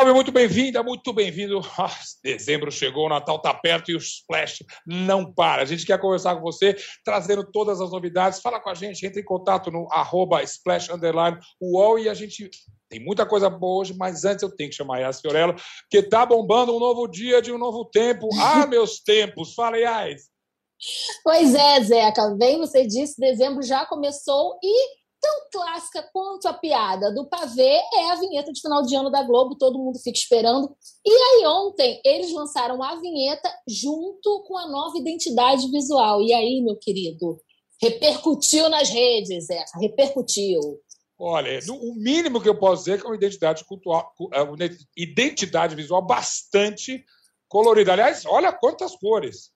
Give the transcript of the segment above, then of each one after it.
Salve, muito bem-vinda, muito bem-vindo. Ah, dezembro chegou, o Natal está perto e o Splash não para. A gente quer conversar com você, trazendo todas as novidades. Fala com a gente, entre em contato no arroba Splash Underline UOL e a gente tem muita coisa boa hoje, mas antes eu tenho que chamar a Fiorello, porque tá bombando um novo dia de um novo tempo. Ah, meus tempos! Fala, Yas! Pois é, Zeca. Bem, você disse, dezembro já começou e tão clássica quanto a piada do pavê é a vinheta de final de ano da Globo, todo mundo fica esperando. E aí, ontem, eles lançaram a vinheta junto com a nova identidade visual. E aí, meu querido, repercutiu nas redes, essa, repercutiu. Olha, o mínimo que eu posso dizer é que é uma identidade cultural, é uma identidade visual bastante colorida. Aliás, olha quantas cores.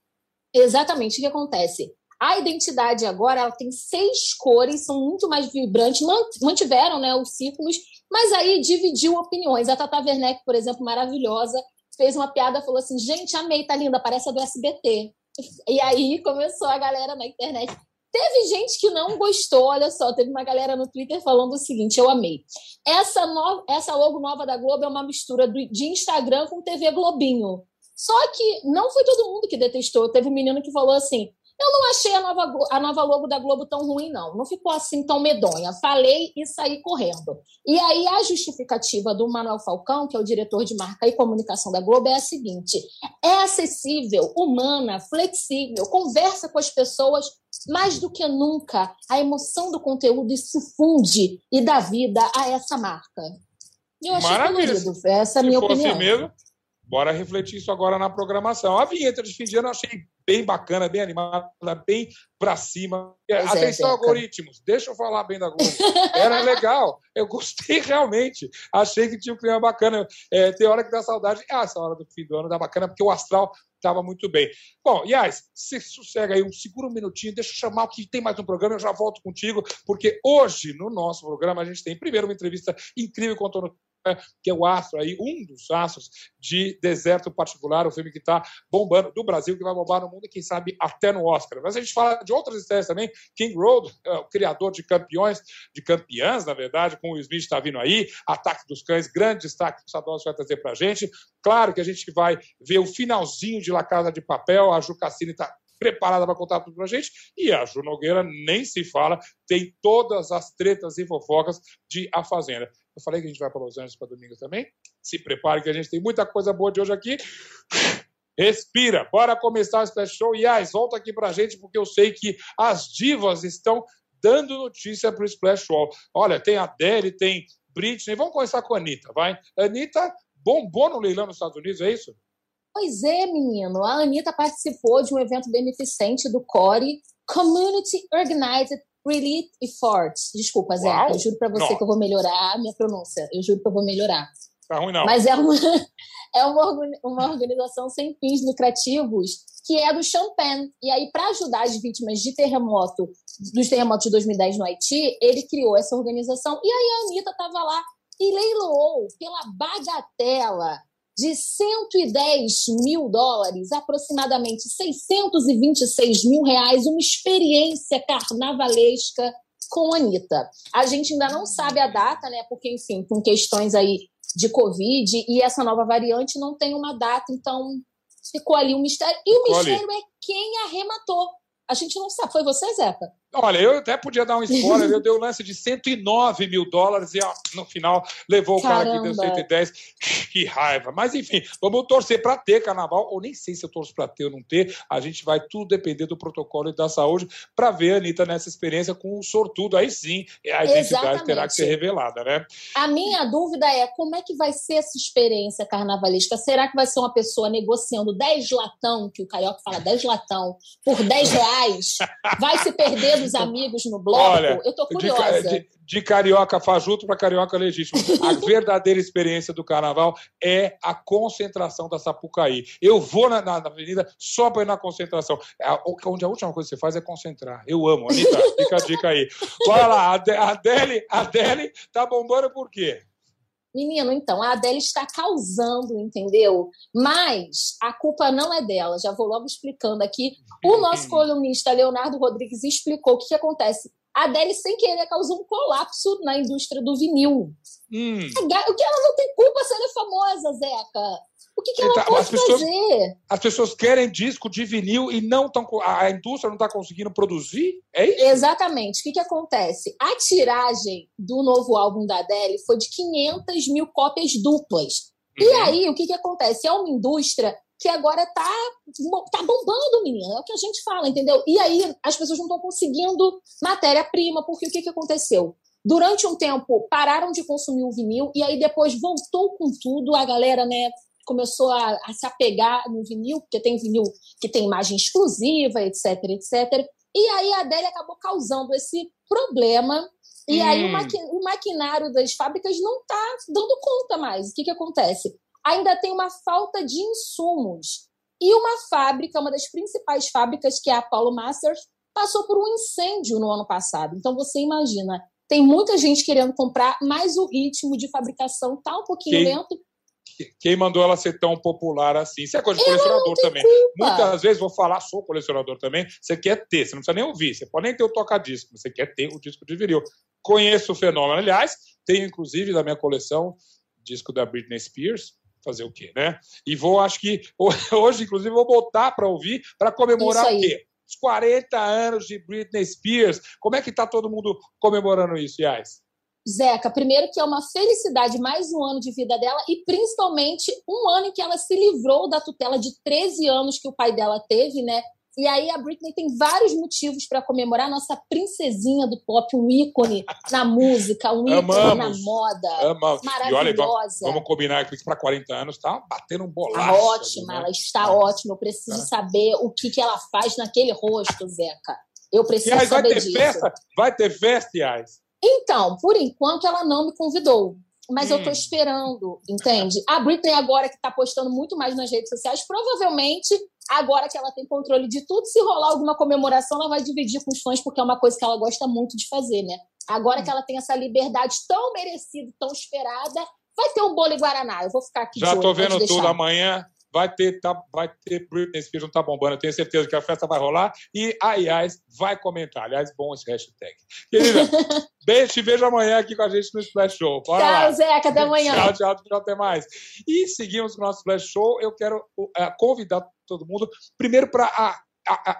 Exatamente o que acontece. A identidade agora ela tem seis cores, são muito mais vibrantes, mantiveram né, os círculos, mas aí dividiu opiniões. A Tata Werneck, por exemplo, maravilhosa, fez uma piada, falou assim: gente, amei, tá linda, parece a do SBT. E aí começou a galera na internet. Teve gente que não gostou, olha só, teve uma galera no Twitter falando o seguinte: eu amei. Essa, no... Essa logo nova da Globo é uma mistura de Instagram com TV Globinho. Só que não foi todo mundo que detestou. Teve um menino que falou assim: eu não achei a nova, a nova logo da Globo tão ruim, não. Não ficou assim tão medonha. Falei e saí correndo. E aí a justificativa do Manuel Falcão, que é o diretor de marca e comunicação da Globo, é a seguinte: é acessível, humana, flexível, conversa com as pessoas mais do que nunca. A emoção do conteúdo se funde e dá vida a essa marca. Eu achei Maravilha. colorido. Essa é a minha opinião. Assim mesmo, bora refletir isso agora na programação. A vinheta de fim de ano eu achei bem bacana, bem animada, bem para cima. Pois é, Atenção, é, algoritmos, deixa eu falar bem da Globo. Era legal, eu gostei realmente. Achei que tinha um clima bacana. É, tem hora que dá saudade. Ah, essa hora do fim do ano dá bacana, porque o astral estava muito bem. Bom, Yas, se sossega aí, um, segura um minutinho, deixa eu chamar que tem mais um programa, eu já volto contigo, porque hoje, no nosso programa, a gente tem primeiro uma entrevista incrível com o Antônio que é o astro aí, um dos astros de Deserto Particular, o filme que está bombando do Brasil, que vai bombar no mundo e quem sabe até no Oscar. Mas a gente fala de outras estrelas também, King Road, é, o criador de campeões, de campeãs, na verdade, com o Smith está vindo aí, Ataque dos Cães, grande destaque que o Sadowski vai trazer para a gente. Claro que a gente vai ver o finalzinho de La Casa de Papel, a Ju Cassini está preparada para contar tudo para a gente. E a Ju Nogueira nem se fala, tem todas as tretas e fofocas de A Fazenda. Eu falei que a gente vai para Los Angeles para domingo também. Se prepare que a gente tem muita coisa boa de hoje aqui. Respira, bora começar o Splash Show. E volta aqui para a gente, porque eu sei que as divas estão dando notícia para o Splash Show. Olha, tem a Adele, tem Britney. Vamos começar com a Anitta, vai? Anitta bombou no leilão nos Estados Unidos, é isso? Pois é, menino. A Anitta participou de um evento beneficente do CORE, Community Organized Relief Efforts. Desculpa, Zé, eu juro para você Não. que eu vou melhorar a minha pronúncia. Eu juro que eu vou melhorar. Tá ruim, não. Mas é uma, é uma, uma organização sem fins lucrativos que é do Champagne. E aí, para ajudar as vítimas de terremoto, dos terremotos de 2010 no Haiti, ele criou essa organização. E aí a Anitta estava lá e leiloou pela bagatela de 110 mil dólares, aproximadamente 626 mil reais, uma experiência carnavalesca com a Anitta. A gente ainda não sabe a data, né? Porque, enfim, com questões aí de Covid e essa nova variante não tem uma data, então ficou ali um mistério. E o mistério é quem arrematou. A gente não sabe. Foi você, Zeca? Olha, eu até podia dar um spoiler, eu dei o um lance de 109 mil dólares e ó, no final levou Caramba. o cara que deu 110. Que raiva. Mas enfim, vamos torcer para ter carnaval, ou nem sei se eu torço para ter ou não ter. A gente vai tudo depender do protocolo e da saúde para ver a Anitta nessa experiência com o sortudo. Aí sim, a identidade Exatamente. terá que ser revelada, né? A minha dúvida é como é que vai ser essa experiência carnavalesca? Será que vai ser uma pessoa negociando 10 latão, que o carioca fala 10 latão, por 10 reais? Vai se perder dos amigos no bloco? Olha, eu tô curiosa. De, de, de carioca fajuto para carioca legítimo. A verdadeira experiência do carnaval é a concentração da Sapucaí. Eu vou na, na, na avenida só para ir na concentração. É onde a última coisa que você faz é concentrar. Eu amo. Anitta, fica a dica aí. Bora lá, a Adele, a Adele tá bombando por quê? Menino, então, a Adele está causando, entendeu? Mas a culpa não é dela. Já vou logo explicando aqui. O nosso colunista Leonardo Rodrigues explicou o que, que acontece. a Adele, sem querer, causou um colapso na indústria do vinil. Hum. O que ela não tem culpa se ela é famosa, Zeca? O que, que ela então, pode as pessoas, fazer? As pessoas querem disco de vinil e não estão. A indústria não está conseguindo produzir? É isso? Exatamente. O que, que acontece? A tiragem do novo álbum da Adele foi de 500 mil cópias duplas. Uhum. E aí, o que, que acontece? É uma indústria que agora tá, tá bombando, menina. É o que a gente fala, entendeu? E aí as pessoas não estão conseguindo matéria-prima, porque o que, que aconteceu? Durante um tempo pararam de consumir o vinil e aí depois voltou com tudo, a galera, né, começou a, a se apegar no vinil, porque tem vinil que tem imagem exclusiva, etc, etc. E aí a Adélia acabou causando esse problema e hum. aí o, maqui o, maquinário das fábricas não está dando conta mais. O que, que acontece? ainda tem uma falta de insumos. E uma fábrica, uma das principais fábricas, que é a Apollo Masters, passou por um incêndio no ano passado. Então você imagina, tem muita gente querendo comprar, mas o ritmo de fabricação está um pouquinho quem, lento. Quem mandou ela ser tão popular assim? Isso é coisa de colecionador também. Culpa. Muitas vezes vou falar, sou colecionador também. Você quer ter, você não precisa nem ouvir, você pode nem ter o toca-disco, você quer ter o disco de vinil. Conheço o fenômeno, aliás, tenho inclusive da minha coleção disco da Britney Spears, fazer o quê, né? E vou, acho que hoje, inclusive, vou botar para ouvir para comemorar o quê? Os 40 anos de Britney Spears. Como é que tá todo mundo comemorando isso, Yas? Zeca, primeiro que é uma felicidade mais um ano de vida dela e principalmente um ano em que ela se livrou da tutela de 13 anos que o pai dela teve, né? E aí a Britney tem vários motivos para comemorar nossa princesinha do pop, um ícone na música, um ícone Amamos. na moda. Amamos. Maravilhosa. E olha, vamos, combinar que para 40 anos tá batendo um bolaço. Tá ótima, né? ela está ótima. Eu preciso tá. saber o que, que ela faz naquele rosto, Zeca. Eu preciso Yais, saber vai ter disso. Festa? Vai ter festa, Yais? Então, por enquanto ela não me convidou mas hum. eu tô esperando, entende? A Britney agora que tá postando muito mais nas redes sociais, provavelmente agora que ela tem controle de tudo, se rolar alguma comemoração, ela vai dividir com os fãs, porque é uma coisa que ela gosta muito de fazer, né? Agora hum. que ela tem essa liberdade tão merecida, tão esperada, vai ter um bolo e guaraná. Eu vou ficar aqui Já de tô vendo tudo amanhã vai ter, tá, vai ter Britney Spears não tá bombando. Eu tenho certeza que a festa vai rolar e a IAS vai comentar. Aliás, bom esse hashtag. Querida, beijo, te vejo amanhã aqui com a gente no Splash Show. Bora tchau, lá. Zeca, até amanhã. Tchau, tchau, tchau, até mais. E seguimos com o nosso Splash Show. Eu quero uh, convidar todo mundo, primeiro para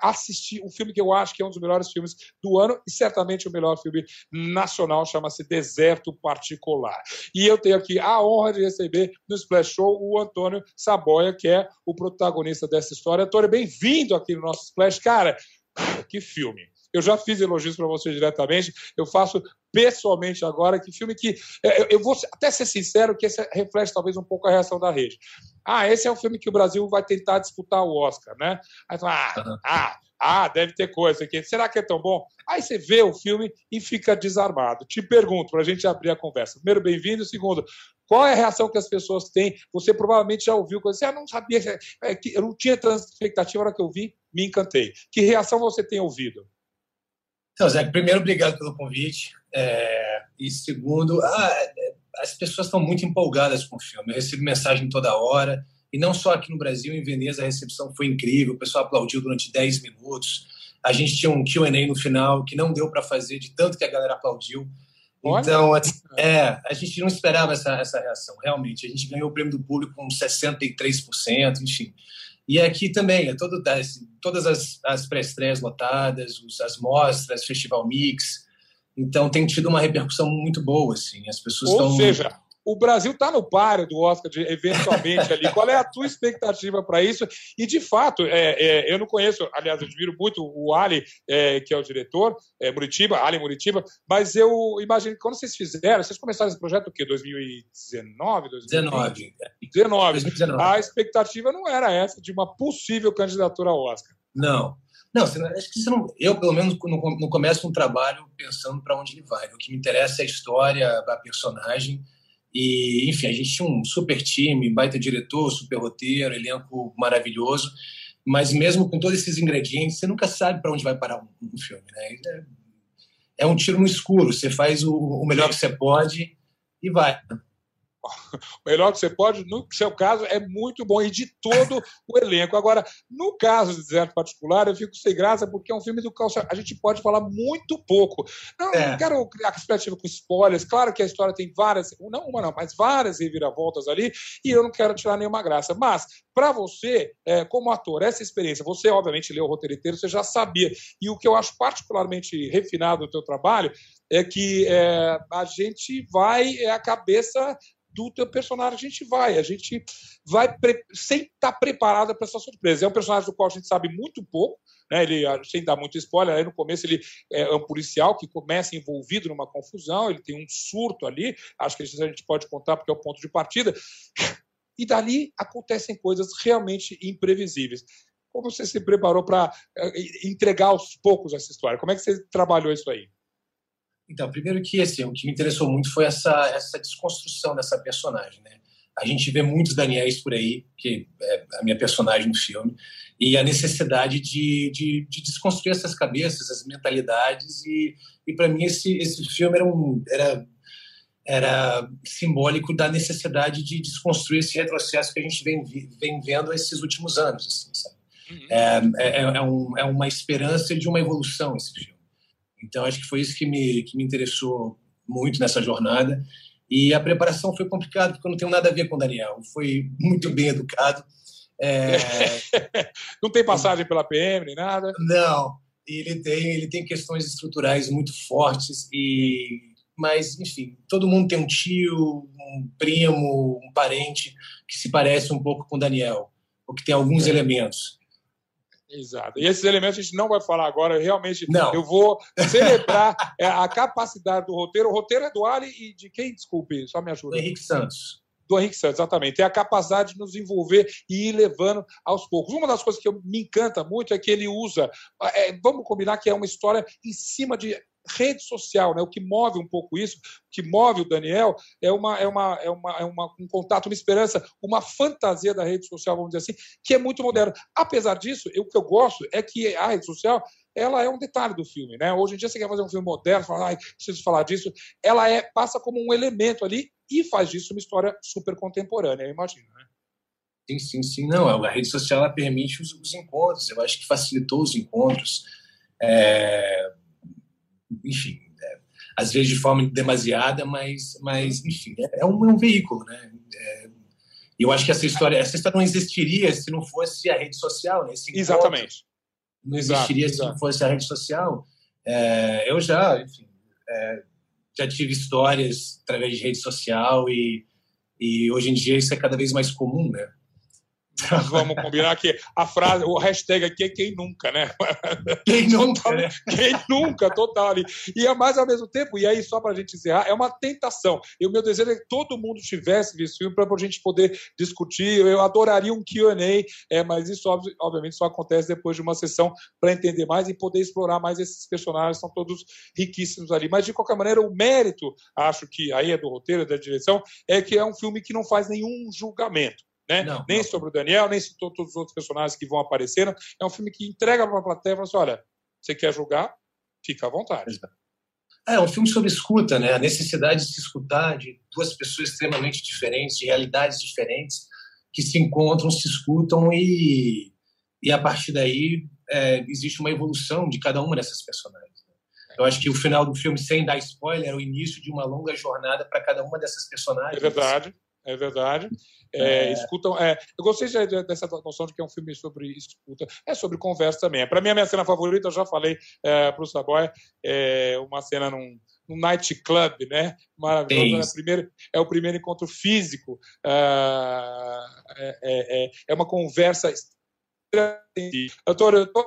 assistir um filme que eu acho que é um dos melhores filmes do ano e certamente o melhor filme nacional, chama-se Deserto Particular. E eu tenho aqui a honra de receber no Splash Show o Antônio Saboia, que é o protagonista dessa história. Antônio, bem-vindo aqui no nosso Splash. Cara, que filme! Eu já fiz elogios para você diretamente, eu faço pessoalmente agora, que filme que. Eu, eu vou até ser sincero, que esse reflete talvez um pouco a reação da rede. Ah, esse é um filme que o Brasil vai tentar disputar o Oscar, né? Aí ah, uhum. ah, ah, deve ter coisa aqui. Será que é tão bom? Aí você vê o filme e fica desarmado. Te pergunto, para a gente abrir a conversa. Primeiro, bem-vindo. Segundo, qual é a reação que as pessoas têm? Você provavelmente já ouviu coisa assim, ah, não sabia, é, eu não tinha tanta expectativa na hora que eu vi, me encantei. Que reação você tem ouvido? Então, Zé, primeiro, obrigado pelo convite. É, e segundo, ah, as pessoas estão muito empolgadas com o filme. Eu recebo mensagem toda hora. E não só aqui no Brasil, em Veneza, a recepção foi incrível. O pessoal aplaudiu durante 10 minutos. A gente tinha um QA no final que não deu para fazer, de tanto que a galera aplaudiu. Então, é, a gente não esperava essa, essa reação, realmente. A gente ganhou o prêmio do público com 63%, enfim. E aqui também, é todo, todas as, as pré-estreias lotadas, os, as mostras, Festival Mix. Então tem tido uma repercussão muito boa, assim. As pessoas Ou estão. seja, o Brasil está no páreo do Oscar de, eventualmente ali. Qual é a tua expectativa para isso? E, de fato, é, é, eu não conheço, aliás, eu admiro muito o Ali, é, que é o diretor, é, Muritiba, Ali Muritiba, mas eu imagino que quando vocês fizeram, vocês começaram esse projeto o quê? 2019? 2019. 19. 2019. A expectativa não era essa de uma possível candidatura ao Oscar. Não. Não, acho que você não, eu, pelo menos, não, não começo um trabalho pensando para onde ele vai. O que me interessa é a história, a personagem e, enfim, a gente tinha um super time, baita diretor, super roteiro, elenco maravilhoso. Mas mesmo com todos esses ingredientes, você nunca sabe para onde vai parar um, um filme, né? É, é, um tiro no escuro. Você faz o, o melhor que você pode e vai. O melhor que você pode, no seu caso, é muito bom, e de todo o elenco. Agora, no caso de Deserto Particular, eu fico sem graça, porque é um filme do qual a gente pode falar muito pouco. Não, é. não quero criar expectativa com spoilers, claro que a história tem várias, não uma não, mas várias reviravoltas ali, e eu não quero tirar nenhuma graça. Mas, para você, é, como ator, essa experiência, você obviamente leu o roteiro inteiro, você já sabia. E o que eu acho particularmente refinado do teu trabalho é que é, a gente vai, é a cabeça do teu personagem, a gente vai, a gente vai sem estar tá preparada para essa surpresa. É um personagem do qual a gente sabe muito pouco, né? ele, sem dar muito spoiler, aí no começo ele é um policial que começa envolvido numa confusão, ele tem um surto ali, acho que a gente pode contar porque é o ponto de partida, e dali acontecem coisas realmente imprevisíveis. Como você se preparou para é, entregar aos poucos essa história? Como é que você trabalhou isso aí? Então, primeiro que assim, o que me interessou muito foi essa essa desconstrução dessa personagem, né? A gente vê muitos Daniels por aí, que é a minha personagem no filme, e a necessidade de, de, de desconstruir essas cabeças, essas mentalidades, e, e para mim esse, esse filme era, um, era, era simbólico da necessidade de desconstruir esse retrocesso que a gente vem, vem vendo esses últimos anos. Assim, sabe? Uhum. É, é, é, um, é uma esperança de uma evolução esse filme. Então, acho que foi isso que me, que me interessou muito nessa jornada. E a preparação foi complicada, porque eu não tenho nada a ver com o Daniel. Foi muito bem educado. É... não tem passagem pela PM nem nada? Não. Ele tem, ele tem questões estruturais muito fortes e mas enfim, todo mundo tem um tio, um primo, um parente que se parece um pouco com o Daniel, ou que tem alguns é. elementos. Exato. E esses elementos a gente não vai falar agora. Realmente, não. eu vou celebrar é, a capacidade do roteiro. O roteiro é do Ali e de quem? Desculpe, só me ajuda. Do Henrique Santos. Do Henrique Santos, exatamente. É a capacidade de nos envolver e ir levando aos poucos. Uma das coisas que me encanta muito é que ele usa. É, vamos combinar que é uma história em cima de rede social, né? O que move um pouco isso, o que move o Daniel é uma é uma é uma, é uma um contato, uma esperança, uma fantasia da rede social, vamos dizer assim, que é muito moderna. Apesar disso, eu, o que eu gosto é que a rede social ela é um detalhe do filme, né? Hoje em dia você quer fazer um filme moderno, fala, ai, preciso falar disso, ela é passa como um elemento ali e faz disso uma história super contemporânea, eu imagino, né? Sim, sim, sim. Não, a rede social ela permite os, os encontros. Eu acho que facilitou os encontros. É enfim, é, às vezes de forma demasiada, mas, mas enfim, é, é um, é um veículo, né? É, eu acho que essa história, essa história não existiria se não fosse a rede social, né? Exatamente. Não existiria exato, se não fosse a rede social. É, eu já, enfim, é, já tive histórias através de rede social e, e hoje em dia isso é cada vez mais comum, né? Vamos combinar que a frase, o hashtag aqui é quem nunca, né? Quem nunca, né? Quem nunca, total ali. E é mais ao mesmo tempo, e aí só para a gente encerrar, é uma tentação. E o meu desejo é que todo mundo tivesse visto filme para a gente poder discutir. Eu adoraria um Q&A, é, mas isso obviamente só acontece depois de uma sessão para entender mais e poder explorar mais esses personagens, são todos riquíssimos ali. Mas de qualquer maneira, o mérito, acho que aí é do roteiro, da direção, é que é um filme que não faz nenhum julgamento. Né? Não, nem não. sobre o Daniel, nem sobre todos os outros personagens que vão aparecendo. É um filme que entrega para a plateia e fala assim: olha, você quer julgar? Fica à vontade. É, é um filme sobre escuta, né? A necessidade de se escutar de duas pessoas extremamente diferentes, de realidades diferentes, que se encontram, se escutam e, e a partir daí é, existe uma evolução de cada uma dessas personagens. Né? Eu acho que o final do filme, sem dar spoiler, é o início de uma longa jornada para cada uma dessas personagens. É verdade, é verdade. É, é. Escutam, é, eu gostei dessa noção de que é um filme sobre escuta, é sobre conversa também. Para mim, a minha cena favorita, eu já falei é, para o Saboy, é uma cena num, num nightclub, né? Maravilhoso. É, primeiro, é o primeiro encontro físico. É, é, é, é uma conversa. Eu tô, eu tô,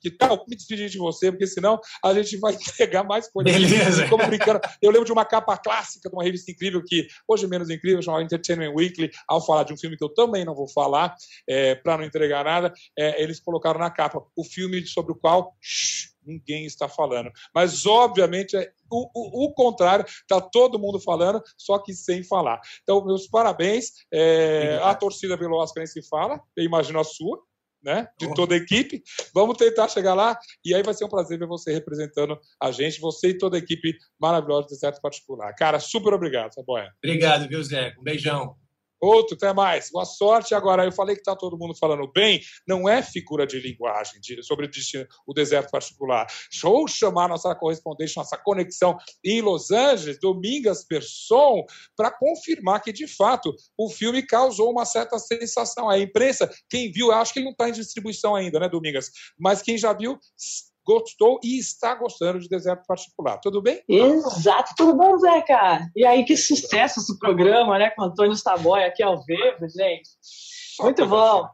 que tal me despedir de você, porque senão a gente vai entregar mais coisas. Beleza. Como brincando. Eu lembro de uma capa clássica de uma revista incrível, que hoje é menos incrível, chamada Entertainment Weekly, ao falar de um filme que eu também não vou falar, é, para não entregar nada, é, eles colocaram na capa o filme sobre o qual shh, ninguém está falando. Mas, obviamente, é o, o, o contrário, está todo mundo falando, só que sem falar. Então, meus parabéns. É, a torcida pelo Oscar nem se fala, eu imagino a sua. Né? De toda a equipe. Vamos tentar chegar lá e aí vai ser um prazer ver você representando a gente, você e toda a equipe maravilhosa do Deserto Particular. Cara, super obrigado, Saboia. Obrigado, viu, Zé? Um beijão. Outro, até mais. Boa sorte. Agora, eu falei que está todo mundo falando bem, não é figura de linguagem de, sobre o, destino, o deserto particular. Vou chamar nossa correspondente, nossa conexão em Los Angeles, Domingas Person, para confirmar que, de fato, o filme causou uma certa sensação. A imprensa, quem viu, acho que ele não está em distribuição ainda, né, Domingas? Mas quem já viu gostou e está gostando de Deserto Particular. Tudo bem? Exato, tudo bom, Zeca? E aí, que sucesso esse programa, né? Com o Antônio Staboy aqui ao vivo, gente. Muito bom.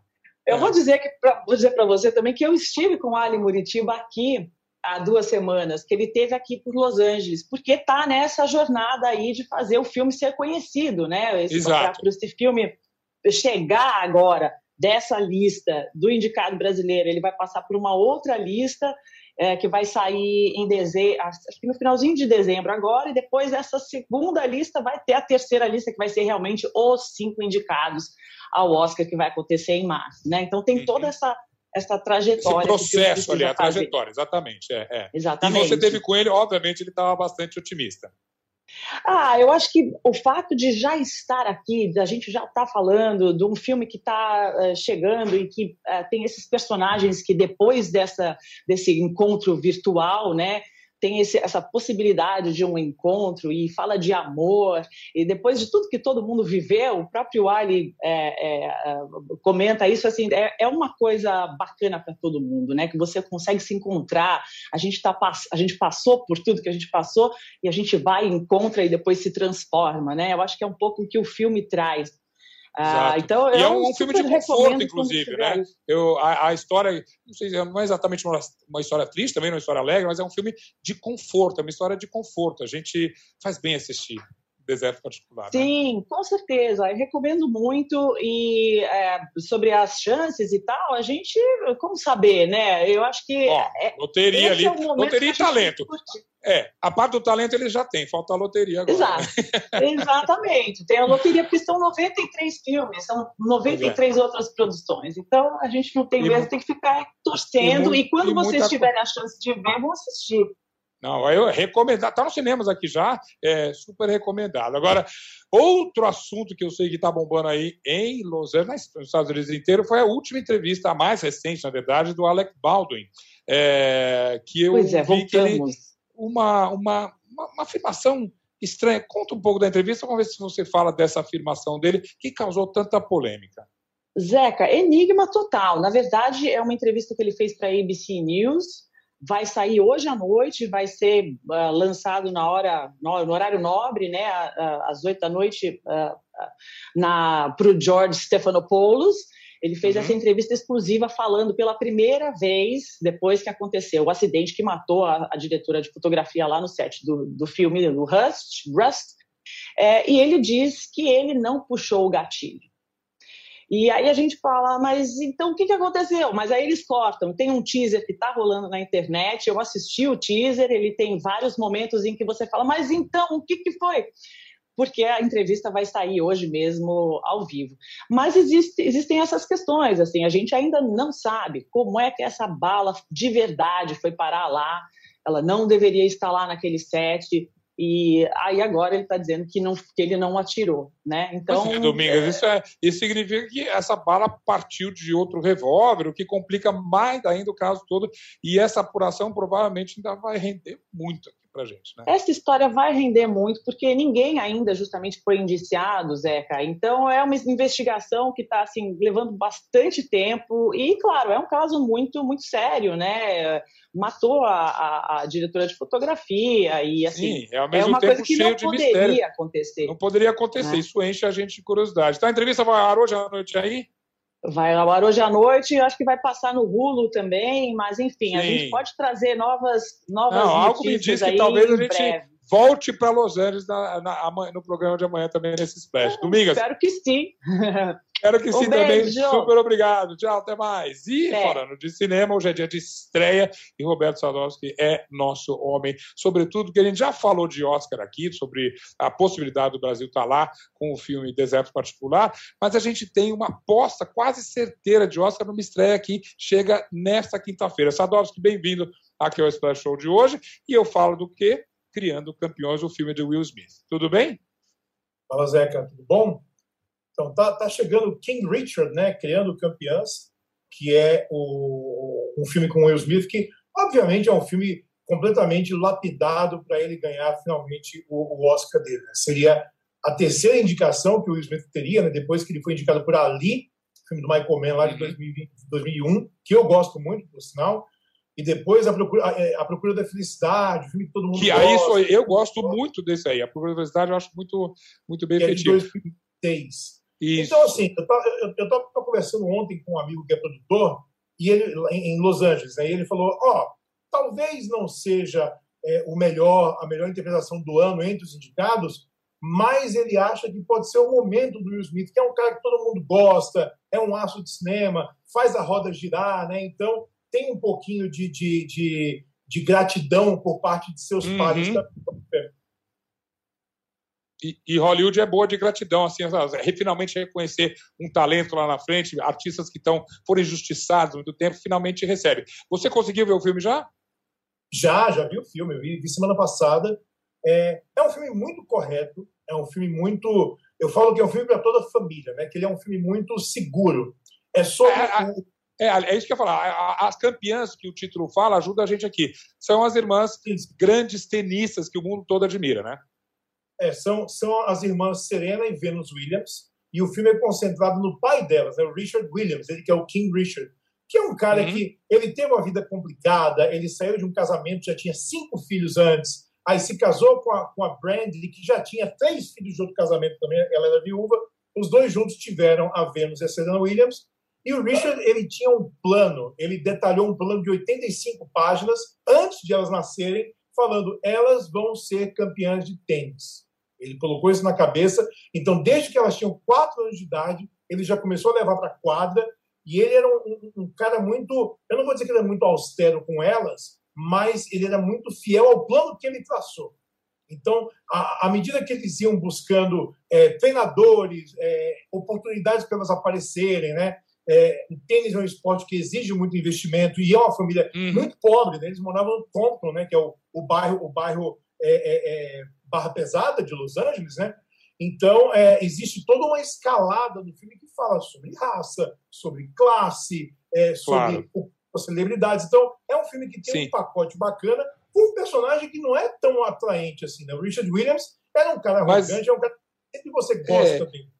Eu vou dizer que pra, vou dizer para você também que eu estive com o Ali Muritiba aqui há duas semanas, que ele teve aqui por Los Angeles, porque está nessa jornada aí de fazer o filme ser conhecido, né? Esse, Exato. Para esse filme chegar agora dessa lista do indicado brasileiro, ele vai passar por uma outra lista é, que vai sair em dezembro, acho que no finalzinho de dezembro agora, e depois essa segunda lista vai ter a terceira lista, que vai ser realmente os cinco indicados ao Oscar, que vai acontecer em março. Né? Então tem toda essa, essa trajetória. Esse processo ali, a trajetória, exatamente. É, é. Exatamente. E você teve com ele, obviamente, ele estava bastante otimista. Ah, eu acho que o fato de já estar aqui, da gente já estar tá falando de um filme que está uh, eh, chegando e que uh, tem esses personagens que depois dessa, desse encontro virtual, né, tem esse, essa possibilidade de um encontro e fala de amor e depois de tudo que todo mundo viveu, o próprio Ali é, é, é comenta isso assim é, é uma coisa bacana para todo mundo, né? Que você consegue se encontrar. A gente tá a gente passou por tudo que a gente passou e a gente vai encontra e depois se transforma, né? Eu acho que é um pouco o que o filme traz. Ah, então e é um, um filme de conforto, inclusive, né? Eu, a, a, história, não sei, não é exatamente uma, uma, história triste, também não é uma história alegre, mas é um filme de conforto, é uma história de conforto. A gente faz bem assistir deserto particular. Né? Sim, né? com certeza. Eu recomendo muito e é, sobre as chances e tal, a gente como saber, né? Eu acho que Ó, é, loteria ali, é loteria e talento. É, a parte do talento ele já tem, falta a loteria agora. Exato. Exatamente. Tem a loteria, porque são 93 filmes, são 93 é. outras produções. Então a gente não tem mesmo, tem que ficar torcendo. E, e quando e vocês tiverem a chance de ver, vão assistir. Não, eu recomendo. Está nos cinemas aqui já, é super recomendado. Agora, outro assunto que eu sei que está bombando aí em Los Angeles, nos Estados Unidos inteiro, foi a última entrevista, a mais recente, na verdade, do Alec Baldwin. É, que eu pois é, vi voltamos. que ele uma, uma, uma, uma afirmação estranha. Conta um pouco da entrevista, vamos ver se você fala dessa afirmação dele que causou tanta polêmica. Zeca, enigma total. Na verdade, é uma entrevista que ele fez para a ABC News. Vai sair hoje à noite, vai ser uh, lançado na hora, no, no, horário nobre, né, às oito da noite, uh, para o George Stephanopoulos. Ele fez uhum. essa entrevista exclusiva falando pela primeira vez, depois que aconteceu o acidente que matou a, a diretora de fotografia lá no set do, do filme, do Rust, Rust é, e ele diz que ele não puxou o gatilho. E aí a gente fala, mas então o que, que aconteceu? Mas aí eles cortam. Tem um teaser que está rolando na internet, eu assisti o teaser, ele tem vários momentos em que você fala, mas então o que, que foi? porque a entrevista vai sair hoje mesmo ao vivo. Mas existe, existem essas questões, assim, a gente ainda não sabe como é que essa bala de verdade foi parar lá, ela não deveria estar lá naquele set, e aí agora ele está dizendo que, não, que ele não atirou, né? Então, é, Domingas, é... Isso, é, isso significa que essa bala partiu de outro revólver, o que complica mais ainda o caso todo. E essa apuração provavelmente ainda vai render muito para gente. Né? Essa história vai render muito, porque ninguém ainda justamente foi indiciado, Zeca. Então é uma investigação que está assim, levando bastante tempo e, claro, é um caso muito, muito sério, né? Matou a, a, a diretora de fotografia e assim. Sim, é, é uma coisa que não poderia mistério. acontecer. Não poderia acontecer, né? isso enche a gente de curiosidade. Então a entrevista vai ar hoje à noite aí? Vai ao ar hoje à noite, acho que vai passar no Hulu também, mas enfim, Sim. a gente pode trazer novas, novas Não, algo me diz que talvez a gente, volte para Los Angeles na, na, no programa de amanhã também nesse Splash. Domingas? Espero que sim. Espero que um sim beijo. também. Super obrigado. Tchau, até mais. E é. falando de cinema, hoje é dia de estreia e Roberto Sadowski é nosso homem. Sobretudo que a gente já falou de Oscar aqui, sobre a possibilidade do Brasil estar tá lá com o filme Deserto Particular, mas a gente tem uma aposta quase certeira de Oscar numa estreia que chega nesta quinta-feira. Sadowski, bem-vindo aqui ao Splash Show de hoje. E eu falo do quê? Criando Campeões, o filme de Will Smith. Tudo bem? Fala, Zeca, tudo bom? Então, tá, tá chegando King Richard, né? Criando Campeãs, que é o, um filme com Will Smith, que, obviamente, é um filme completamente lapidado para ele ganhar finalmente o, o Oscar dele. Né? Seria a terceira indicação que o Will Smith teria, né? depois que ele foi indicado por Ali, filme do Michael Mann lá de 2020, uhum. 2001, que eu gosto muito, por sinal, e depois a procura, a, é, a procura da felicidade, o filme que todo mundo que gosta. Aí, eu gosto muito desse aí. A procura da felicidade eu acho muito, muito bem feito. É de 2006. Então, assim, eu estava conversando ontem com um amigo que é produtor, e ele, em, Los Angeles, né, e ele falou: Ó, oh, talvez não seja é, o melhor, a melhor interpretação do ano entre os indicados, mas ele acha que pode ser o momento do Will Smith, que é um cara que todo mundo gosta, é um aço de cinema, faz a roda girar, né? Então, tem um pouquinho de, de, de, de gratidão por parte de seus uhum. pais. E, e, Hollywood é boa de gratidão, assim, finalmente reconhecer um talento lá na frente, artistas que estão foram injustiçados muito tempo, finalmente recebe. Você conseguiu ver o filme já? Já, já vi o filme, eu vi, vi semana passada. É, é um filme muito correto, é um filme muito. Eu falo que é um filme para toda a família, né? Que ele é um filme muito seguro. É sobre é, o, é, é isso que eu ia falar. As campeãs que o título fala ajuda a gente aqui. São as irmãs grandes tenistas que o mundo todo admira, né? É, são, são as irmãs Serena e Venus Williams. E o filme é concentrado no pai delas, né, o Richard Williams, ele que é o King Richard, que é um cara uhum. que ele teve uma vida complicada, ele saiu de um casamento, já tinha cinco filhos antes, aí se casou com a, com a Brandy, que já tinha três filhos de outro casamento também, ela era viúva. Os dois juntos tiveram a Venus e a Serena Williams, e o Richard, ele tinha um plano, ele detalhou um plano de 85 páginas antes de elas nascerem, falando elas vão ser campeãs de tênis. Ele colocou isso na cabeça. Então, desde que elas tinham quatro anos de idade, ele já começou a levar para a quadra. E ele era um, um, um, cara muito. Eu não vou dizer que ele era muito austero com elas, mas ele era muito fiel ao plano que ele traçou. Então, à, medida que eles iam buscando é, treinadores, é, oportunidades para elas aparecerem, né? É, o tênis é um esporte que exige muito investimento e é uma família uhum. muito pobre. Né? Eles moravam no Compton, né? que é o, o bairro, o bairro é, é, é, Barra Pesada de Los Angeles. Né? Então, é, existe toda uma escalada no filme que fala sobre raça, sobre classe, é, sobre claro. celebridades. Então, é um filme que tem Sim. um pacote bacana com um personagem que não é tão atraente assim. Né? O Richard Williams era um cara arrogante, Mas... é um cara que você gosta dele.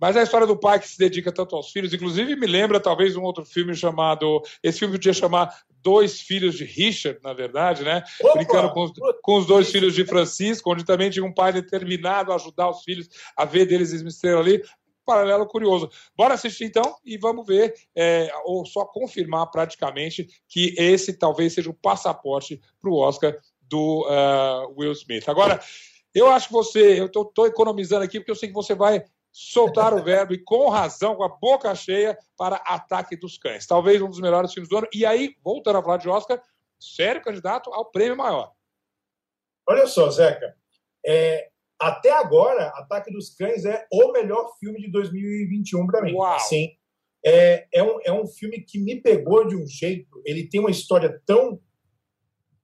Mas a história do pai que se dedica tanto aos filhos, inclusive me lembra talvez um outro filme chamado. Esse filme podia chamar Dois Filhos de Richard, na verdade, né? Opa! Brincando com, com, os dois filhos de Francisco, onde também tinha um pai determinado a ajudar os filhos a ver deles uma estrela ali. Paralelo curioso. Bora assistir então e vamos ver, é, ou só confirmar praticamente que esse talvez seja o passaporte para o Oscar do uh, Will Smith. Agora, eu acho que você, eu estou economizando aqui porque eu sei que você vai soltar o verbo e com razão, com a boca cheia, para Ataque dos Cães. Talvez um dos melhores filmes do ano. E aí, voltando a falar de Oscar, sério candidato ao prêmio maior. Olha só, Zeca. É, até agora, Ataque dos Cães é o melhor filme de 2021 para mim. Uau. Sim. É, é, um, é um filme que me pegou de um jeito. Ele tem uma história tão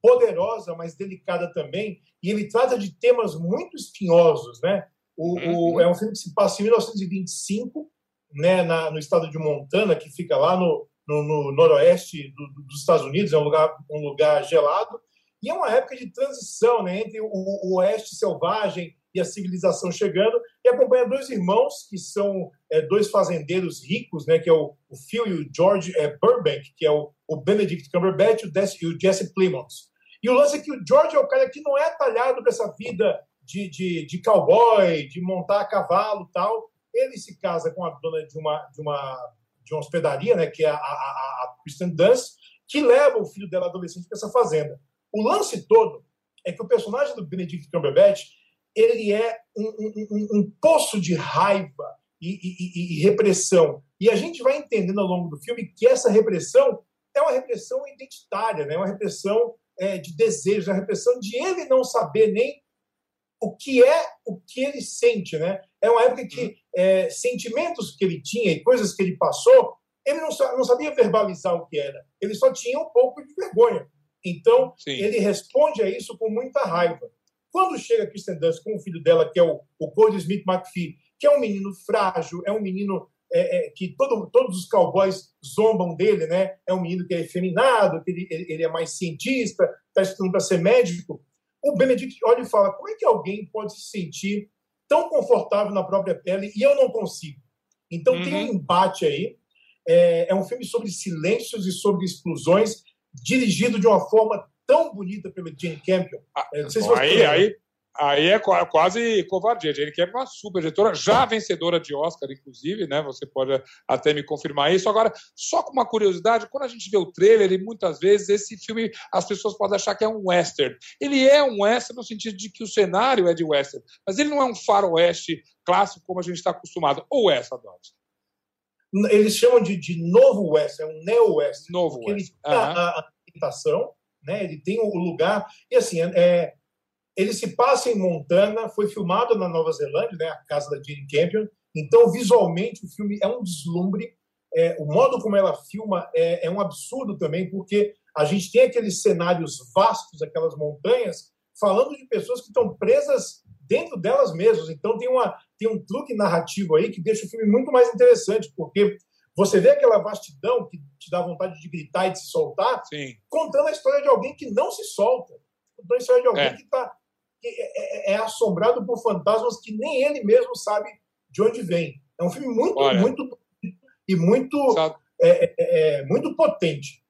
poderosa, mas delicada também. E ele trata de temas muito espinhosos, né? O, o, uhum. é um filme que se passa em 1925, né, na, no estado de Montana, que fica lá no, no, no noroeste do, dos Estados Unidos, é um lugar, um lugar gelado. E é uma época de transição né, entre o, o oeste selvagem e a civilização chegando, e acompanha dois irmãos que são é, dois fazendeiros ricos, né, que é o, o Phil e o George é, Burbank, que é o, o Benedict Cumberbatch e o Jesse Plimons. E o lance é que o George é o cara que não é talhado para essa vida de, de, de cowboy, de montar a cavalo tal. Ele se casa com a dona de uma, de uma, de uma hospedaria, né, que é a, a, a Kristen Dunst, que leva o filho dela adolescente para essa fazenda. O lance todo é que o personagem do Benedict Cumberbatch ele é um, um, um poço de raiva e, e, e, repressão. E a gente vai entendendo ao longo do filme que essa repressão é uma repressão identitária, né? uma repressão é, de desejo, uma repressão de ele não saber nem o que é o que ele sente. Né? É uma época que uhum. é, sentimentos que ele tinha e coisas que ele passou, ele não, não sabia verbalizar o que era. Ele só tinha um pouco de vergonha. Então, Sim. ele responde a isso com muita raiva. Quando chega a Kristen Dunst com o filho dela, que é o, o Cody Smith McPhee, que é um menino frágil, é um menino é, é, que todo, todos os cowboys zombam dele, né? É um menino que é efeminado, que ele, ele é mais cientista, está estudando para ser médico. O Benedict olha e fala: como é que alguém pode se sentir tão confortável na própria pele e eu não consigo? Então uhum. tem um embate aí. É, é um filme sobre silêncios e sobre explosões dirigido de uma forma tão bonita pelo Jane Campion. Ah, é, se aí, aí, aí é quase covardia. Jane Campion é uma super diretora, já vencedora de Oscar, inclusive, né? Você pode até me confirmar isso. Agora, só com uma curiosidade, quando a gente vê o trailer, e muitas vezes esse filme as pessoas podem achar que é um western. Ele é um western no sentido de que o cenário é de western, mas ele não é um faroeste clássico como a gente está acostumado. Ou é, Sadotti? eles chamam de, de novo West, é um neo-West. Novo West. Ele tem uhum. a, ambientação, né? ele tem o lugar. E assim, é, ele se passa em Montana, foi filmado na Nova Zelândia, né? a casa da Jane Campion. Então, visualmente, o filme é um deslumbre. É, o modo como ela filma é, é um absurdo também, porque a gente tem aqueles cenários vastos, aquelas montanhas, falando de pessoas que estão presas dentro delas mesmas. Então tem, uma, tem um truque narrativo aí que deixa o filme muito mais interessante, porque você vê aquela vastidão que te dá vontade de gritar e de se soltar, Sim. contando a história de alguém que não se solta. Contando a história de alguém é. que, tá, que é, é, é, assombrado por fantasmas que nem ele mesmo sabe de onde vem. É um filme muito, Olha. muito e muito, é, é, é, muito potente.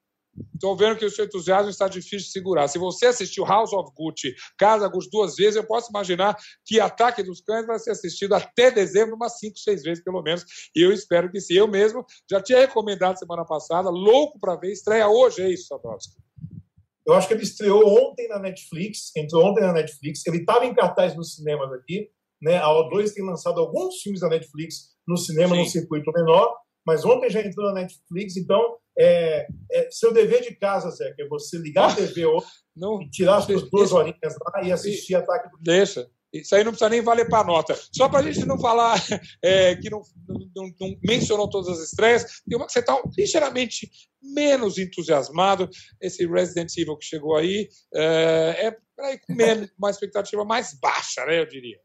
Estou vendo que o seu entusiasmo está difícil de segurar. Se você assistiu House of Gucci, Casa Gucci duas vezes, eu posso imaginar que Ataque dos Cães vai ser assistido até dezembro umas cinco, seis vezes pelo menos. E eu espero que sim. Eu mesmo já tinha recomendado semana passada, louco para ver. Estreia hoje, é isso, Sadowski? Eu acho que ele estreou ontem na Netflix, entrou ontem na Netflix. Ele estava em cartaz nos cinemas aqui. Né? A O2 tem lançado alguns filmes da Netflix no cinema, sim. no circuito menor. Mas ontem já entrou na Netflix, então é, é, seu dever de casa, Zé, que é você ligar a TV hoje não, e tirar as suas duas horinhas lá e assistir Ataque do Deixa. Isso aí não precisa nem valer para nota. Só para a gente não falar é, que não, não, não, mencionou todas as estreias, tem uma que você está ligeiramente menos entusiasmado. Esse Resident Evil que chegou aí é, é para ir com uma expectativa mais baixa, né, eu diria.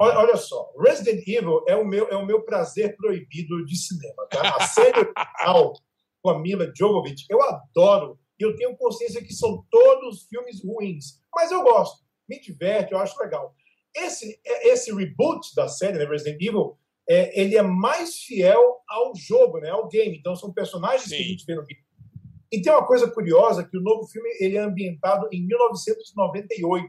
Olha só, Resident Evil é o meu, é o meu prazer proibido de cinema. Tá? A série original com a Mila Jovovich, eu adoro. E eu tenho consciência que são todos filmes ruins. Mas eu gosto, me diverte, eu acho legal. Esse, esse reboot da série, né, Resident Evil, é, ele é mais fiel ao jogo, né, ao game. Então são personagens Sim. que a gente vê no game. E tem uma coisa curiosa, que o novo filme ele é ambientado em 1998.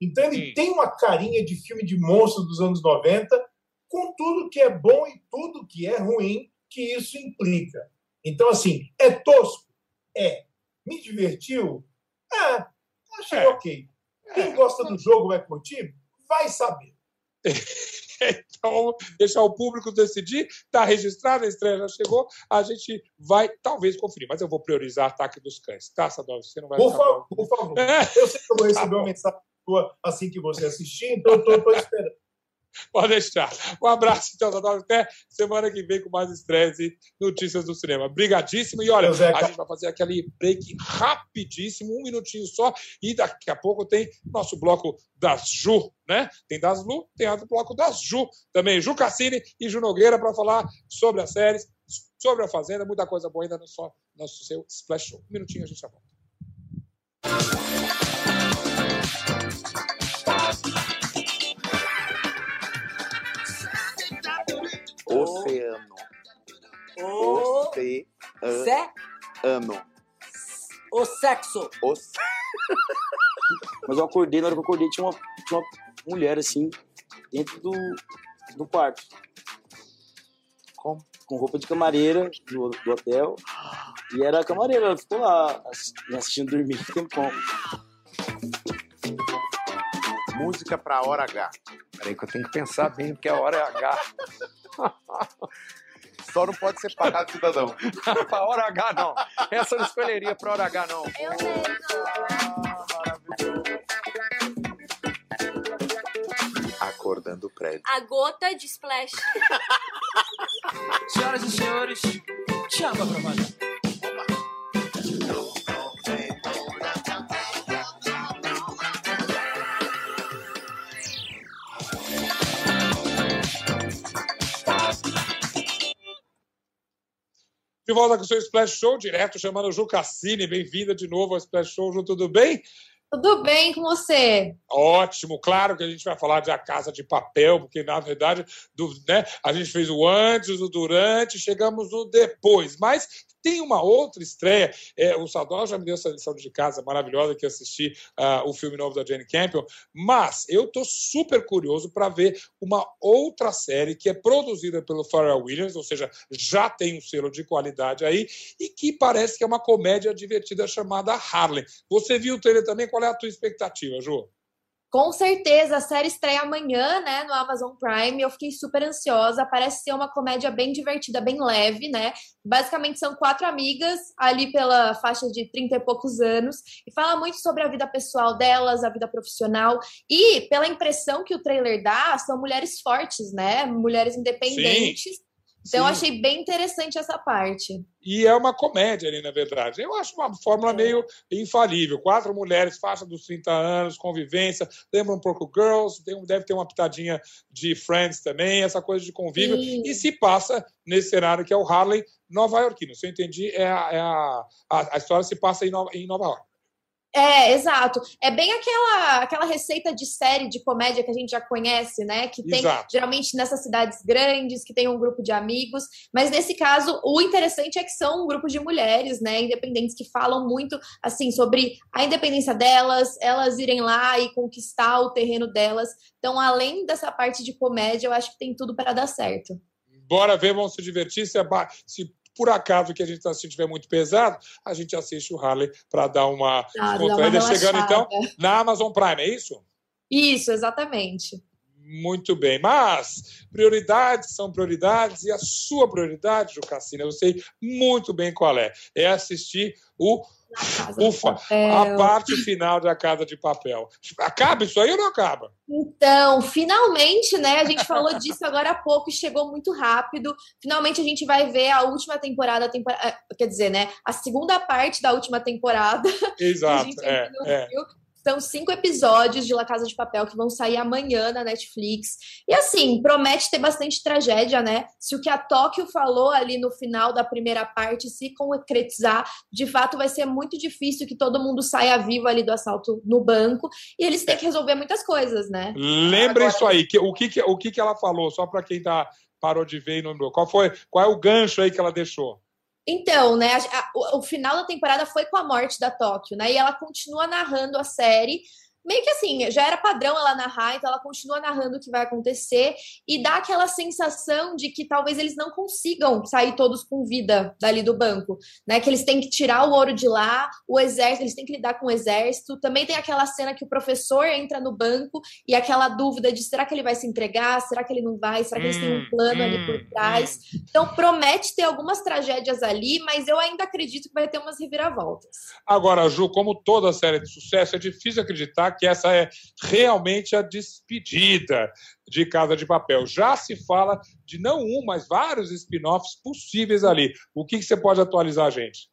Então ele Sim. tem uma carinha de filme de monstro dos anos 90, com tudo que é bom e tudo que é ruim que isso implica. Então, assim, é tosco? É. Me divertiu? É. Achei é. ok. Quem gosta do jogo vai curtir? Vai saber. então, deixar o público decidir, está registrado, a estreia já chegou, a gente vai talvez conferir, mas eu vou priorizar Ataque dos Cães, tá, Sadov? Você não vai Por favor, por favor. É. Eu sei que eu vou receber tá uma mensagem assim que você assistir, então eu estou esperando. Pode deixar. Um abraço, então, Sadov. Até semana que vem com mais estresse notícias do cinema. Obrigadíssimo. E olha, a gente vai fazer aquele break rapidíssimo, um minutinho só, e daqui a pouco tem nosso bloco das Ju, né? Tem das Lu, tem o bloco das Ju também. Ju Cassini e Ju Nogueira para falar sobre as séries, sobre a Fazenda, muita coisa boa ainda no só nosso seu Splash Show. Um minutinho a gente já volta. Oceano. Oceano. O sexo. O... Mas eu acordei, na hora que eu acordei, tinha uma, tinha uma mulher assim, dentro do, do quarto. Com, com roupa de camareira do, do hotel. E era a camareira, ela ficou lá assistindo dormir um tempão. Música para a hora H. Peraí que eu tenho que pensar bem, porque a hora é H. Só não pode ser para cada cidadão. para hora H, não. Essa eu não escolheria para hora H, não. Eu mesmo. Acordando o prédio. A gota de splash. Senhoras e senhores, chama pra. De volta com o seu Splash Show, direto chamando o Ju Cassini. Bem-vinda de novo ao Splash Show, Ju, tudo bem? Tudo bem com você? Ótimo, claro que a gente vai falar de A Casa de Papel, porque na verdade do, né, a gente fez o antes, o durante, chegamos no depois. Mas tem uma outra estreia. É, o Sadal já me deu essa lição de casa maravilhosa que assisti uh, o filme novo da Jane Campion. Mas eu estou super curioso para ver uma outra série que é produzida pelo Pharrell Williams, ou seja, já tem um selo de qualidade aí, e que parece que é uma comédia divertida chamada Harlem. Você viu o trailer também? Qual é a tua expectativa, Ju? Com certeza, a série estreia amanhã, né, no Amazon Prime. Eu fiquei super ansiosa. Parece ser uma comédia bem divertida, bem leve, né? Basicamente são quatro amigas ali pela faixa de 30 e poucos anos e fala muito sobre a vida pessoal delas, a vida profissional e pela impressão que o trailer dá, são mulheres fortes, né? Mulheres independentes. Sim então, eu achei bem interessante essa parte. E é uma comédia ali, na verdade. Eu acho uma fórmula é. meio infalível. Quatro mulheres, faixa dos 30 anos, convivência, lembra um pouco Girls, deve ter uma pitadinha de Friends também, essa coisa de convívio. Sim. E se passa nesse cenário que é o Harley Nova Yorkino. Se eu entendi, é a, é a, a, a história se passa em Nova, em Nova York. É, exato. É bem aquela, aquela receita de série de comédia que a gente já conhece, né? Que tem exato. geralmente nessas cidades grandes, que tem um grupo de amigos. Mas nesse caso, o interessante é que são um grupo de mulheres, né? Independentes que falam muito assim sobre a independência delas, elas irem lá e conquistar o terreno delas. Então, além dessa parte de comédia, eu acho que tem tudo para dar certo. Bora ver, vamos se divertir. Se, se por acaso que a gente está assistindo estiver muito pesado, a gente assiste o Harley para dar uma ah, descontraída. Chegando então na Amazon Prime, é isso? Isso, exatamente. Muito bem, mas prioridades são prioridades e a sua prioridade, Jucassina, eu sei muito bem qual é. É assistir o Ufa, a parte final da Casa de Papel. Acaba isso aí ou não acaba? Então, finalmente, né? A gente falou disso agora há pouco e chegou muito rápido. Finalmente a gente vai ver a última temporada, temporada eh, quer dizer, né? A segunda parte da última temporada. Exato. é, é. São cinco episódios de La Casa de Papel que vão sair amanhã na Netflix. E assim, promete ter bastante tragédia, né? Se o que a Tóquio falou ali no final da primeira parte se concretizar, de fato vai ser muito difícil que todo mundo saia vivo ali do assalto no banco. E eles têm que resolver muitas coisas, né? Lembra Agora... isso aí. Que, o que, o que, que ela falou, só para quem tá, parou de ver e não. Qual, foi, qual é o gancho aí que ela deixou? Então, né, a, a, o, o, final da temporada foi com a morte da Tóquio, né? E ela continua narrando a série meio que assim, já era padrão ela narrar, então ela continua narrando o que vai acontecer e dá aquela sensação de que talvez eles não consigam sair todos com vida dali do banco, né? Que eles têm que tirar o ouro de lá, o exército, eles têm que lidar com o exército. Também tem aquela cena que o professor entra no banco e aquela dúvida de será que ele vai se entregar, será que ele não vai, será que eles têm um hum, plano hum, ali por hum, trás. Hum. Então promete ter algumas tragédias ali, mas eu ainda acredito que vai ter umas reviravoltas. Agora, Ju, como toda série de sucesso, é difícil acreditar que essa é realmente a despedida de Casa de Papel. Já se fala de não um, mas vários spin-offs possíveis ali. O que, que você pode atualizar gente?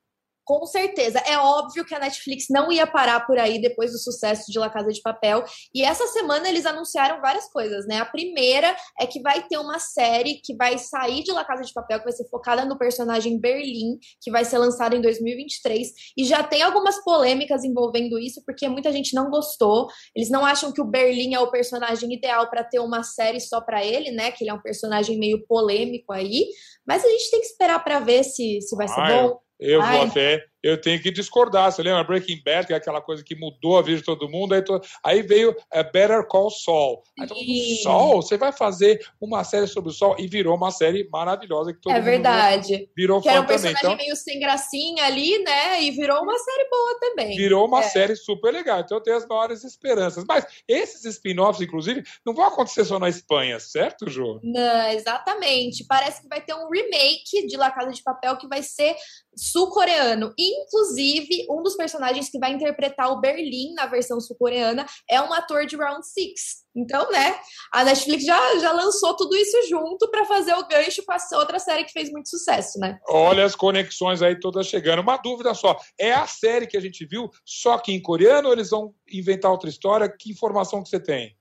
Com certeza. É óbvio que a Netflix não ia parar por aí depois do sucesso de La Casa de Papel. E essa semana eles anunciaram várias coisas, né? A primeira é que vai ter uma série que vai sair de La Casa de Papel, que vai ser focada no personagem Berlim, que vai ser lançada em 2023. E já tem algumas polêmicas envolvendo isso, porque muita gente não gostou. Eles não acham que o Berlim é o personagem ideal para ter uma série só para ele, né? Que ele é um personagem meio polêmico aí. Mas a gente tem que esperar para ver se, se vai ser bom. Eu Ai. vou até eu tenho que discordar. Você lembra Breaking Bad, que é aquela coisa que mudou a vida de todo mundo? Aí, to... aí veio é, Better Call Saul. Aí todo mundo, Sol? Você vai fazer uma série sobre o Sol? E virou uma série maravilhosa que todo é mundo verdade. virou que era um também. personagem Então, meio sem gracinha ali, né? E virou uma série boa também. virou uma É. série super legal. Então eu tenho as maiores esperanças. Mas esses spin-offs, inclusive, não vão acontecer só na Espanha, certo, Jô? Não, exatamente. Parece que vai ter um remake de La Casa de Papel que vai ser sul-coreano. Inclusive, um dos personagens que vai interpretar o Berlim na versão sul-coreana é um ator de Round Six. Então, né, a Netflix já, já lançou tudo isso junto para fazer o gancho com essa outra série que fez muito sucesso, né? Olha as conexões aí todas chegando. Uma dúvida só: é a série que a gente viu só que em coreano ou eles vão inventar outra história? Que informação que você tem?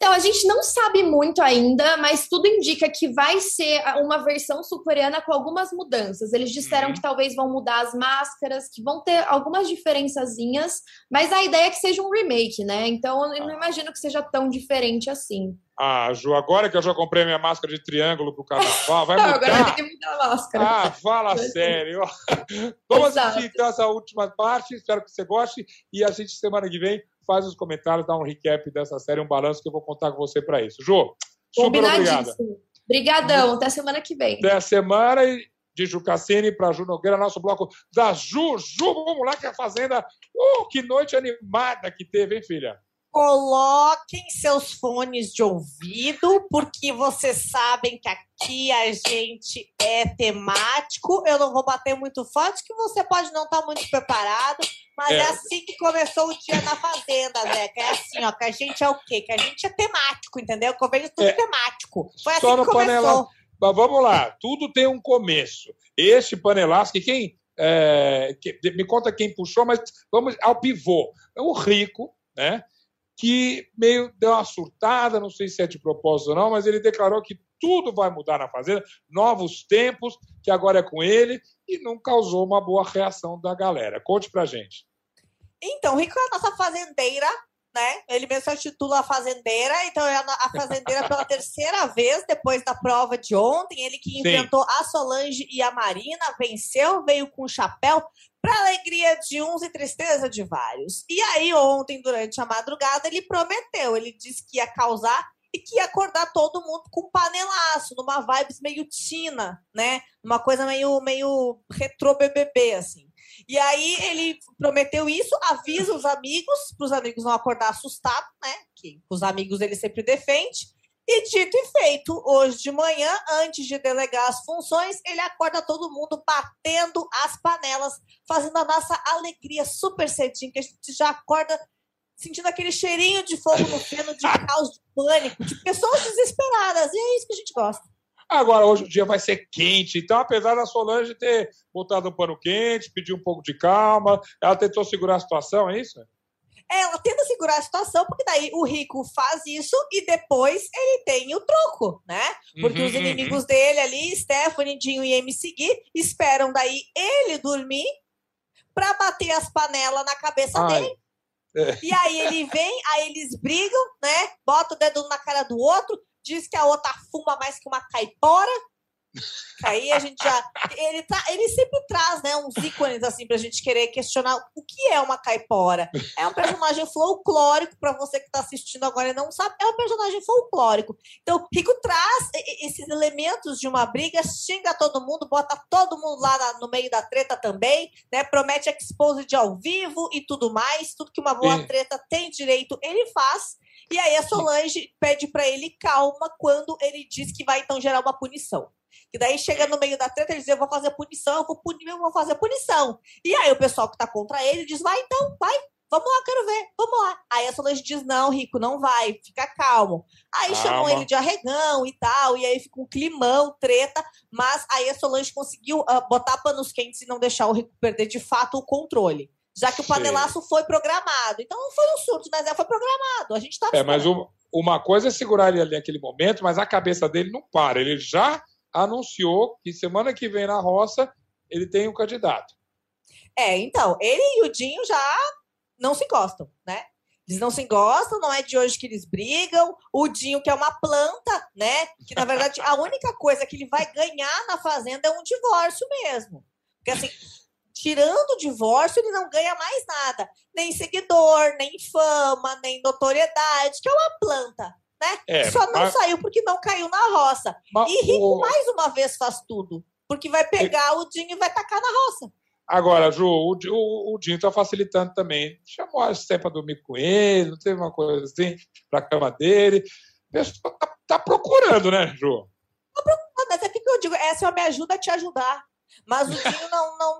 Então, a gente não sabe muito ainda, mas tudo indica que vai ser uma versão sul-coreana com algumas mudanças. Eles disseram Uhum. que talvez vão mudar as máscaras, que vão ter algumas diferençazinhas, mas a ideia é que seja um remake, né? Então, eu não imagino que seja tão diferente assim. Ah, Ju, agora que eu já comprei minha máscara de triângulo pro carnaval, vai mudar? Agora ter que mudar a máscara. Ah, fala sério. Vamos Exato. assistir então essa última parte. Espero que você goste. E a gente, semana que vem, faz os comentários, dá um recap dessa série, um balanço que eu vou contar com você para isso. Jô, super obrigada. Combinadíssimo. Obrigadão, até semana que vem. Até a semana e de Ju Cassini para Ju Nogueira, nosso bloco da Ju. Ju, vamos lá que a Fazenda. Uh, que noite animada que teve, hein, filha? Coloquem seus fones de ouvido, porque vocês sabem que aqui a gente é temático. Eu não vou bater muito forte, que você pode não estar muito preparado, mas é. É. assim que começou o dia na Fazenda, Zeca. É assim, ó, que a gente é o quê? Que a gente é temático, entendeu? Que eu vejo tudo É. temático. Foi assim Só que começou. panelaço. Mas vamos lá, tudo tem um começo. Este panelaço, que quem. é, que- me conta quem puxou, mas vamos ao pivô. O Rico, né? Que meio deu uma surtada, não sei se é de propósito ou não, mas ele declarou que tudo vai mudar na Fazenda, novos tempos, que agora é com ele, e não causou uma boa reação da galera. Conte pra gente. Então, o Rico é nossa fazendeira, né? Ele mesmo se intitula a fazendeira, então é a fazendeira pela terceira vez depois da prova de ontem. Ele que Sim. enfrentou a Solange e a Marina, venceu, veio com o chapéu, para alegria de uns e tristeza de vários. E aí, ontem, durante a madrugada, ele prometeu, ele disse que ia causar e que ia acordar todo mundo com um panelaço, numa vibes meio tina, né? Uma coisa meio, meio retrô BBB, assim. E aí ele prometeu isso, avisa os amigos, para os amigos não acordar assustados, né? Que os amigos ele sempre defende. E dito e feito, hoje de manhã, antes de delegar as funções, ele acorda todo mundo batendo as panelas, fazendo a nossa alegria super cedinho, que a gente já acorda sentindo aquele cheirinho de fogo no feno, de caos, de pânico, de pessoas desesperadas. E é isso que a gente gosta. Agora, hoje o dia vai ser quente, então, apesar da Solange ter botado um pano quente, pedir um pouco de calma, ela tentou segurar a situação, é isso? Ela tenta segurar a situação, porque daí o rico faz isso e depois ele tem o troco, né? Porque Uhum, os inimigos dele ali, Stephanie, Dinho e MC Gui, esperam daí ele dormir pra bater as panelas na cabeça Ai. dele. É. E aí ele vem, aí eles brigam, né? Bota o dedo na cara do outro, diz que a outra fuma mais que uma caipora. Aí a gente já. Ele, tra... ele sempre traz né, uns ícones assim pra gente querer questionar o que é uma caipora. É um personagem folclórico, pra você que tá assistindo agora e não sabe, é um personagem folclórico. Então, Rico traz esses elementos de uma briga, xinga todo mundo, bota todo mundo lá na- no meio da treta também, né? Promete expose de ao vivo e tudo mais, tudo que uma boa treta tem direito, ele faz. E aí a Solange pede pra ele calma quando ele diz que vai então gerar uma punição. Que daí chega no meio da treta e diz: Eu vou fazer punição, eu vou punir, eu vou fazer punição. E aí o pessoal que tá contra ele diz: Vai então, vai, vamos lá, quero ver, vamos lá. Aí a Solange diz: Não, Rico, não vai, fica calmo. Aí chamam Calma. ele de arregão e tal, e aí fica um climão, treta, mas aí a Solange conseguiu ah, botar panos quentes e não deixar o Rico perder de fato o controle. Já que o panelaço foi programado. Então não foi um surto, mas é, foi programado. A gente tá É, mas um- uma coisa é segurar ele ali naquele momento, mas a cabeça dele não para. Ele já anunciou que semana que vem na roça ele tem um candidato. É, então, ele e o Dinho já não se gostam, né? Eles não se gostam, não é de hoje que eles brigam. O Dinho, que é uma planta, né? Que na verdade a única coisa que ele vai ganhar na fazenda é um divórcio mesmo. Porque assim, tirando o divórcio, ele não ganha mais nada. Nem seguidor, nem fama, nem notoriedade, que é uma planta. Né? É, Só não mas- saiu porque não caiu na roça. Mas e rico o- mais uma vez faz tudo. Porque vai pegar o dinho e vai tacar na roça. Agora, Ju, o, o, o Dinho está facilitando também. Chamou a para dormir com ele, não teve uma coisa assim, para a cama dele. O pessoal tá, tá procurando, né, Ju? Ah, Mas é que eu digo, essa é uma me ajuda a te ajudar. Mas o Dinho não, não,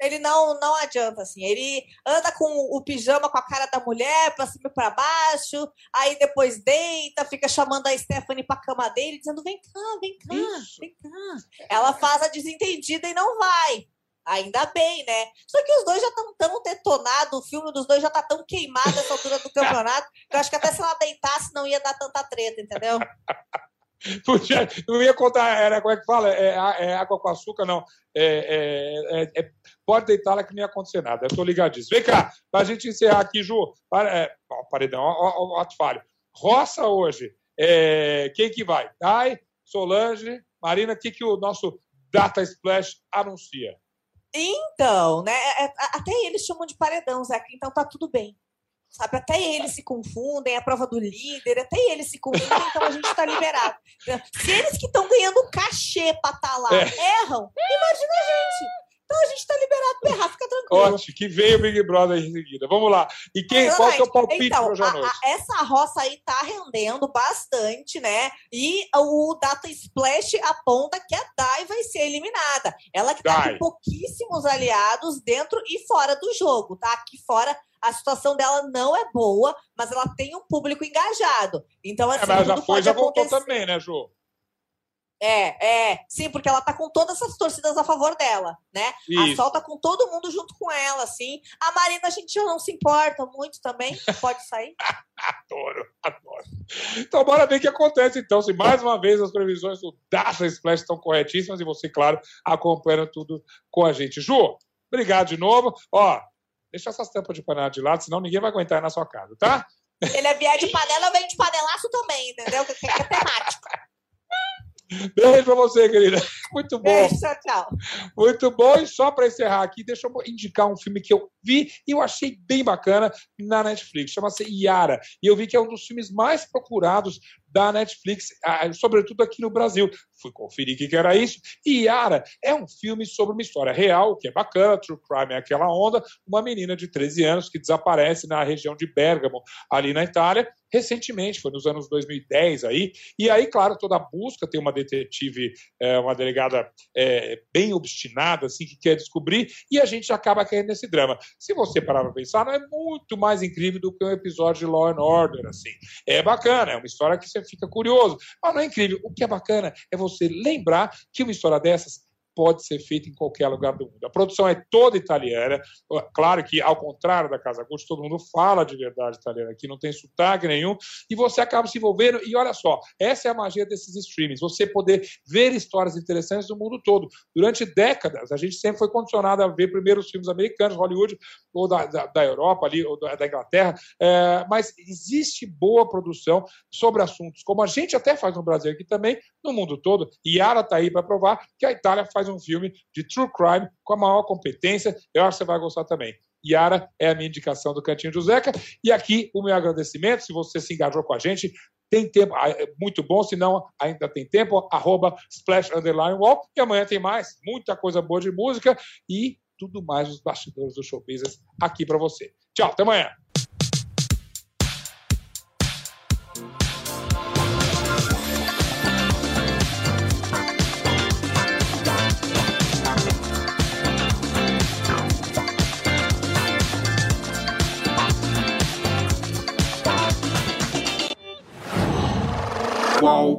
ele não, não adianta, assim. Ele anda com o pijama com a cara da mulher, pra cima e pra baixo, aí depois deita, fica chamando a Stephanie pra cama dele, dizendo: vem cá, vem cá, vem cá. Ela faz a desentendida e não vai. Ainda bem, né? Só que os dois já estão tão detonados, o filme dos dois já tá tão queimado nessa altura do campeonato, que eu acho que até se ela deitasse não ia dar tanta treta, entendeu? Podia- não ia contar, era como é que fala? É, a- é água com açúcar, não. É, é- é- é- pode deitar lá que não ia acontecer nada. Eu tô ligadíssimo. Vem cá, pra gente encerrar aqui, Ju. Para, é, ó, paredão, ó, ó, ó, falho. Roça hoje. Quem que vai? Dai, Solange, Marina, o que, que o nosso Data Splash anuncia? Então, né? Até eles chamam de paredão, Zeca, então tá tudo bem. Sabe, até eles se confundem, é a prova do líder, até eles se confundem, então a gente tá liberado. Se eles que estão ganhando cachê pra estar lá É. erram, imagina a gente. Então a gente tá liberado pra errar, fica tranquilo. Ótimo, que veio o Big Brother em seguida. Vamos lá. E quem, qual é o palpite então, para hoje à a- a- essa roça aí tá rendendo bastante, né? E o Data Splash aponta que a Dai vai ser eliminada. Ela que tá Dai. com pouquíssimos aliados dentro e fora do jogo, tá? Aqui fora a situação dela não é boa, mas ela tem um público engajado. Então, assim, É, mas já foi, já voltou acontecer. também, né, Ju? É, é, sim, porque ela tá com todas essas torcidas a favor dela, né? A Isso. Sol tá com todo mundo junto com ela, assim. A Marina, a gente já não se importa muito também, pode sair. Adoro, adoro. Então, bora ver o que acontece, então. Se mais uma vez as previsões do Dacha Splash estão corretíssimas e você, claro, acompanha tudo com a gente. Ju, obrigado de novo. Ó, deixa essas tampas de panela de lado, senão ninguém vai aguentar na sua casa, tá? Ele é vier de panela, eu venho de panelaço também, entendeu? Que é temático. Beijo pra você, querida. Muito bom. Beijo, tchau, tchau. Muito bom. E só para encerrar aqui, deixa eu indicar um filme que eu vi e eu achei bem bacana na Netflix. Chama-se Yara. E eu vi que é um dos filmes mais procurados da Netflix, sobretudo aqui no Brasil. Fui conferir o que que era isso. E Yara é um filme sobre uma história real, que é bacana, True Crime é aquela onda, uma menina de 13 anos que desaparece na região de Bergamo, ali na Itália, recentemente, foi nos anos 2010 aí. E aí, claro, toda a busca tem uma detetive, é, uma delegada é, bem obstinada, assim, que quer descobrir, e a gente acaba caindo nesse drama. Se você parar para pensar, não é muito mais incrível do que um episódio de Law and Order, assim. É bacana, é uma história que você fica curioso, mas não é incrível. O que é bacana é você lembrar que uma história dessas pode ser feita em qualquer lugar do mundo. A produção é toda italiana. Claro que, ao contrário da Casa Gucci, todo mundo fala de verdade italiana aqui, não tem sotaque nenhum, e você acaba se envolvendo. E olha só, essa é a magia desses streamings, você poder ver histórias interessantes do mundo todo. Durante décadas, a gente sempre foi condicionado a ver primeiro os filmes americanos, Hollywood, ou da, da, da Europa ali, ou da, da Inglaterra, é, mas existe boa produção sobre assuntos, como a gente até faz no Brasil aqui também, no mundo todo. E Yara está aí para provar que a Itália faz um filme de true crime com a maior competência. Eu acho que você vai gostar também. Yara é a minha indicação do Cantinho do Zeca. E aqui o meu agradecimento, se você se engajou com a gente, tem tempo, ah, é muito bom, se não ainda tem tempo, arroba splash underline wall. E amanhã tem mais, muita coisa boa de música e tudo mais os bastidores do show business aqui para você. Tchau, até amanhã. Qual?